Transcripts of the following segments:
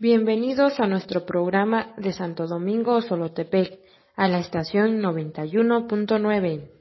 Bienvenidos a nuestro programa de Santo Domingo Solotepec, a la estación 91.9.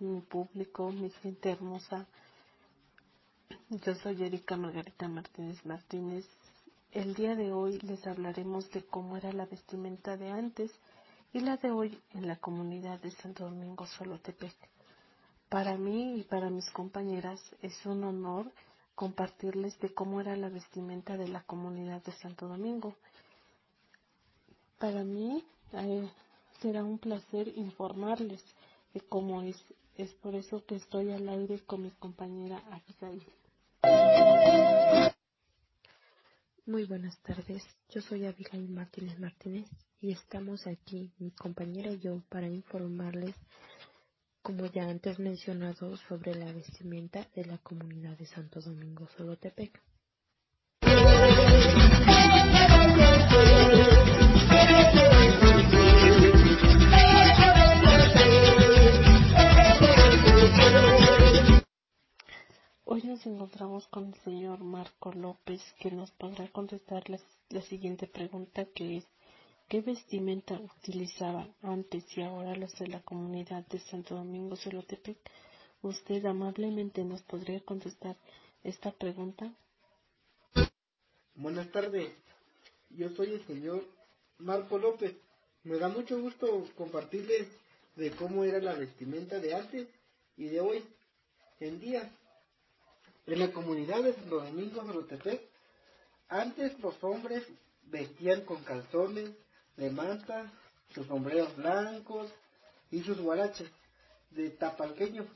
mi público, mi gente hermosa. Yo soy Erika Margarita Martínez Martínez. El día de hoy les hablaremos de cómo era la vestimenta de antes y la de hoy en la comunidad de Santo Domingo Solotepec. Para mí y para mis compañeras es un honor compartirles de cómo era la vestimenta de la comunidad de Santo Domingo. Para mí eh, será un placer informarles de cómo es es por eso que estoy al aire con mi compañera Abigail. Muy buenas tardes, yo soy Abigail Martínez Martínez y estamos aquí, mi compañera y yo, para informarles, como ya antes mencionado, sobre la vestimenta de la comunidad de Santo Domingo Solotepec. Hoy nos encontramos con el señor Marco López que nos podrá contestar la, siguiente pregunta que es ¿qué vestimenta utilizaban antes y ahora los de la comunidad de Santo Domingo Solotepec? ¿Usted amablemente nos podría contestar esta pregunta? Buenas tardes, yo soy el señor Marco López. Me da mucho gusto compartirles de cómo era la vestimenta de antes y de hoy en día. En la comunidad de Santo Domingo Rotepec, antes los hombres vestían con calzones de manta, sus sombreros blancos y sus guaraches de tapalqueño.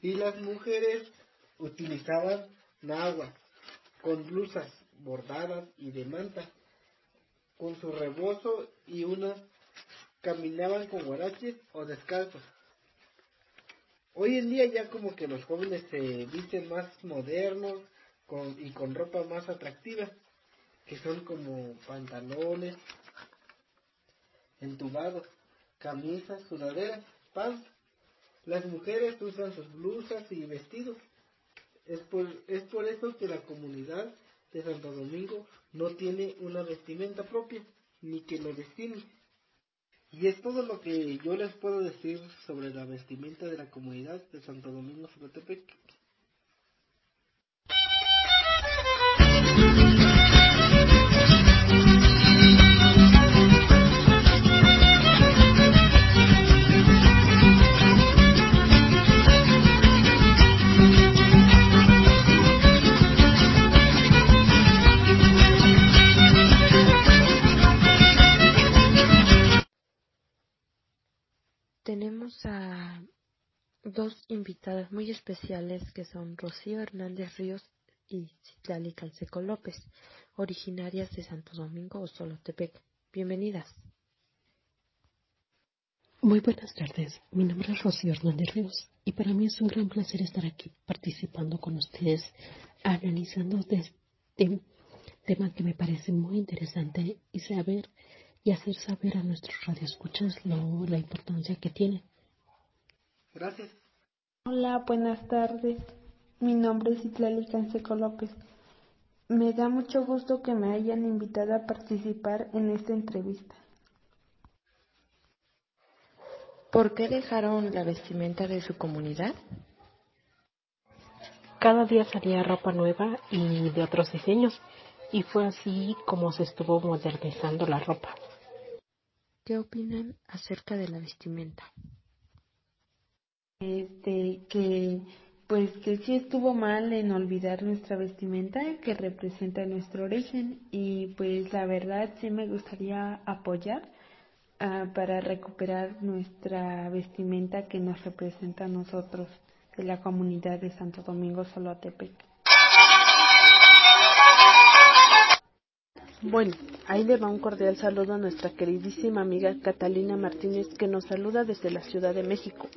Y las mujeres utilizaban nagua con blusas bordadas y de manta, con su rebozo y unas caminaban con guaraches o descalzos. Hoy en día ya como que los jóvenes se visten más modernos y con ropa más atractiva, que son como pantalones entubados, camisas, sudaderas, pants. Las mujeres usan sus blusas y vestidos. Es por, es por eso que la comunidad de Santo Domingo no tiene una vestimenta propia, ni que lo destine. Y es todo lo que yo les puedo decir sobre la vestimenta de la comunidad de Santo Domingo Zacatepec. Invitadas muy especiales que son Rocío Hernández Ríos y Citlali Canseco López, originarias de Santo Domingo o Solotepec. Bienvenidas. Muy buenas tardes, mi nombre es Rocío Hernández Ríos y para mí es un gran placer estar aquí participando con ustedes, analizando este tema que me parece muy interesante y saber y hacer saber a nuestros radioescuchas lo, la importancia que tiene. Gracias. Hola, buenas tardes. Mi nombre es Itlali Canseco López. Me da mucho gusto que me hayan invitado a participar en esta entrevista. ¿Por qué dejaron la vestimenta de su comunidad? Cada día salía ropa nueva y de otros diseños, y fue así como se estuvo modernizando la ropa. ¿Qué opinan acerca de la vestimenta? Este, que pues que sí estuvo mal en olvidar nuestra vestimenta que representa nuestro origen y pues la verdad sí me gustaría apoyar ah, para recuperar nuestra vestimenta que nos representa a nosotros de la comunidad de Santo Domingo Solotepec. Bueno, ahí le va un cordial saludo a nuestra queridísima amiga Catalina Martínez que nos saluda desde la Ciudad de México,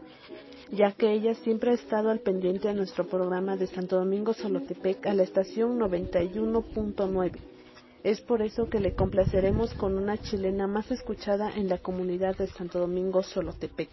ya que ella siempre ha estado al pendiente de nuestro programa de Santo Domingo Solotepec a la estación 91.9. Es por eso que le complaceremos con una chilena más escuchada en la comunidad de Santo Domingo Solotepec.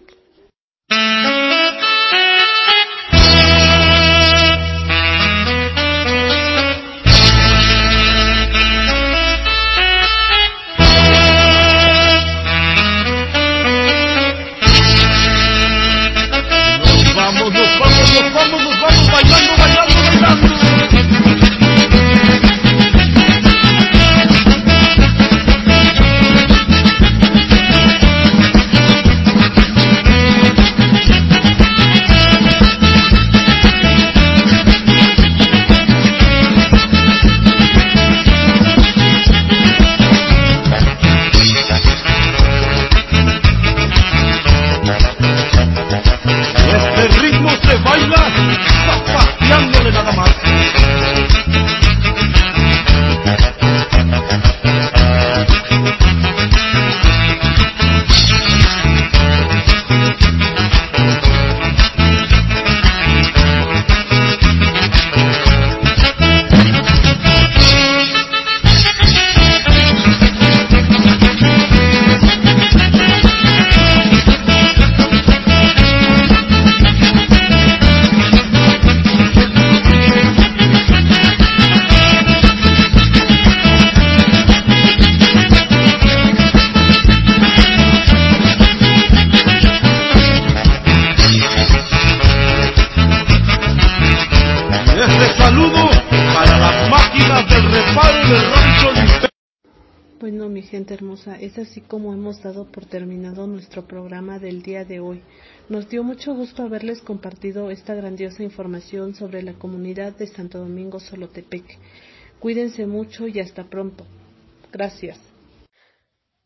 Gente hermosa, es así como hemos dado por terminado nuestro programa del día de hoy. Nos dio mucho gusto haberles compartido esta grandiosa información sobre la comunidad de Santo Domingo Solotepec. Cuídense mucho y hasta pronto. Gracias.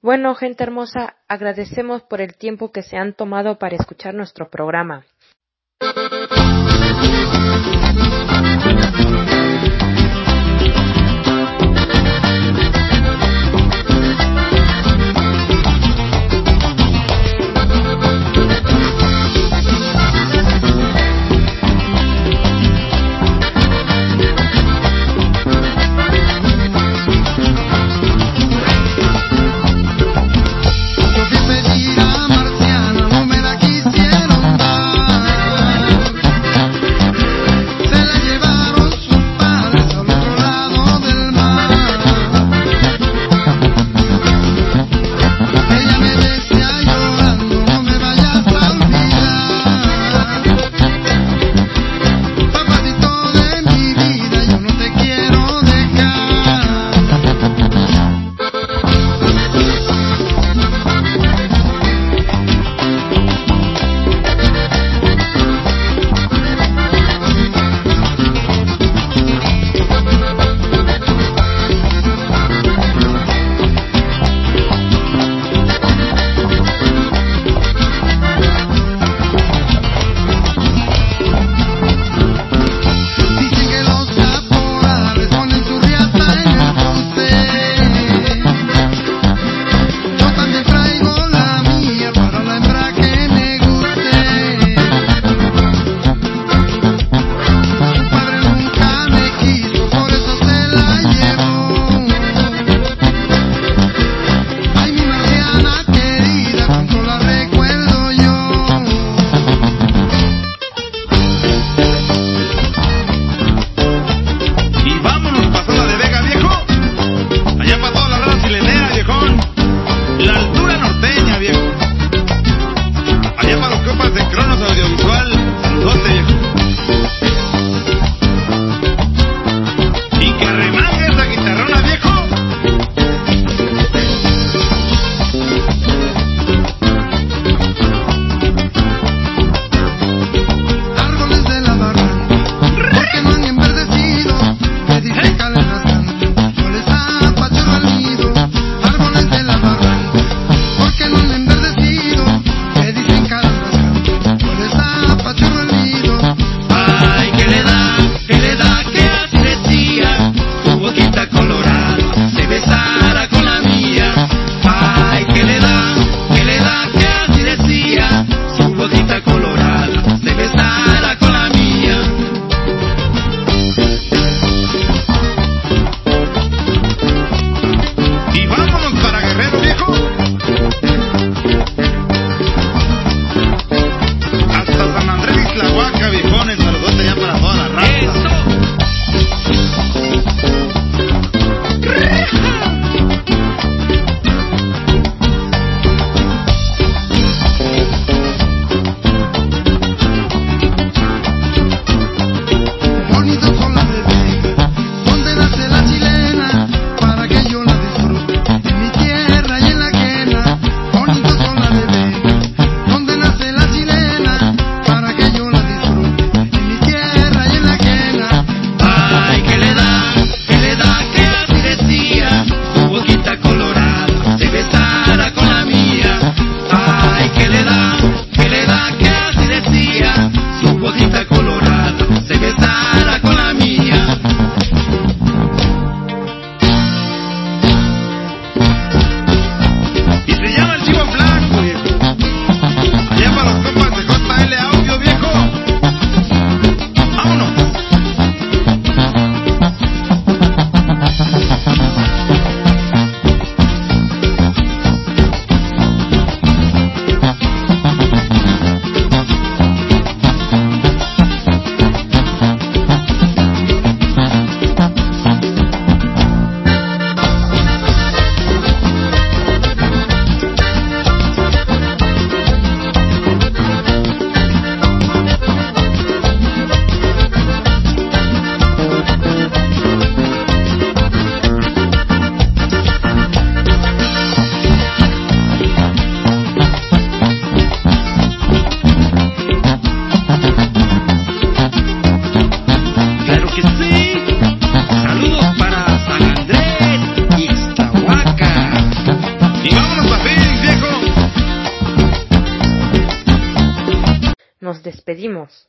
Bueno, gente hermosa, agradecemos por el tiempo que se han tomado para escuchar nuestro programa. immense.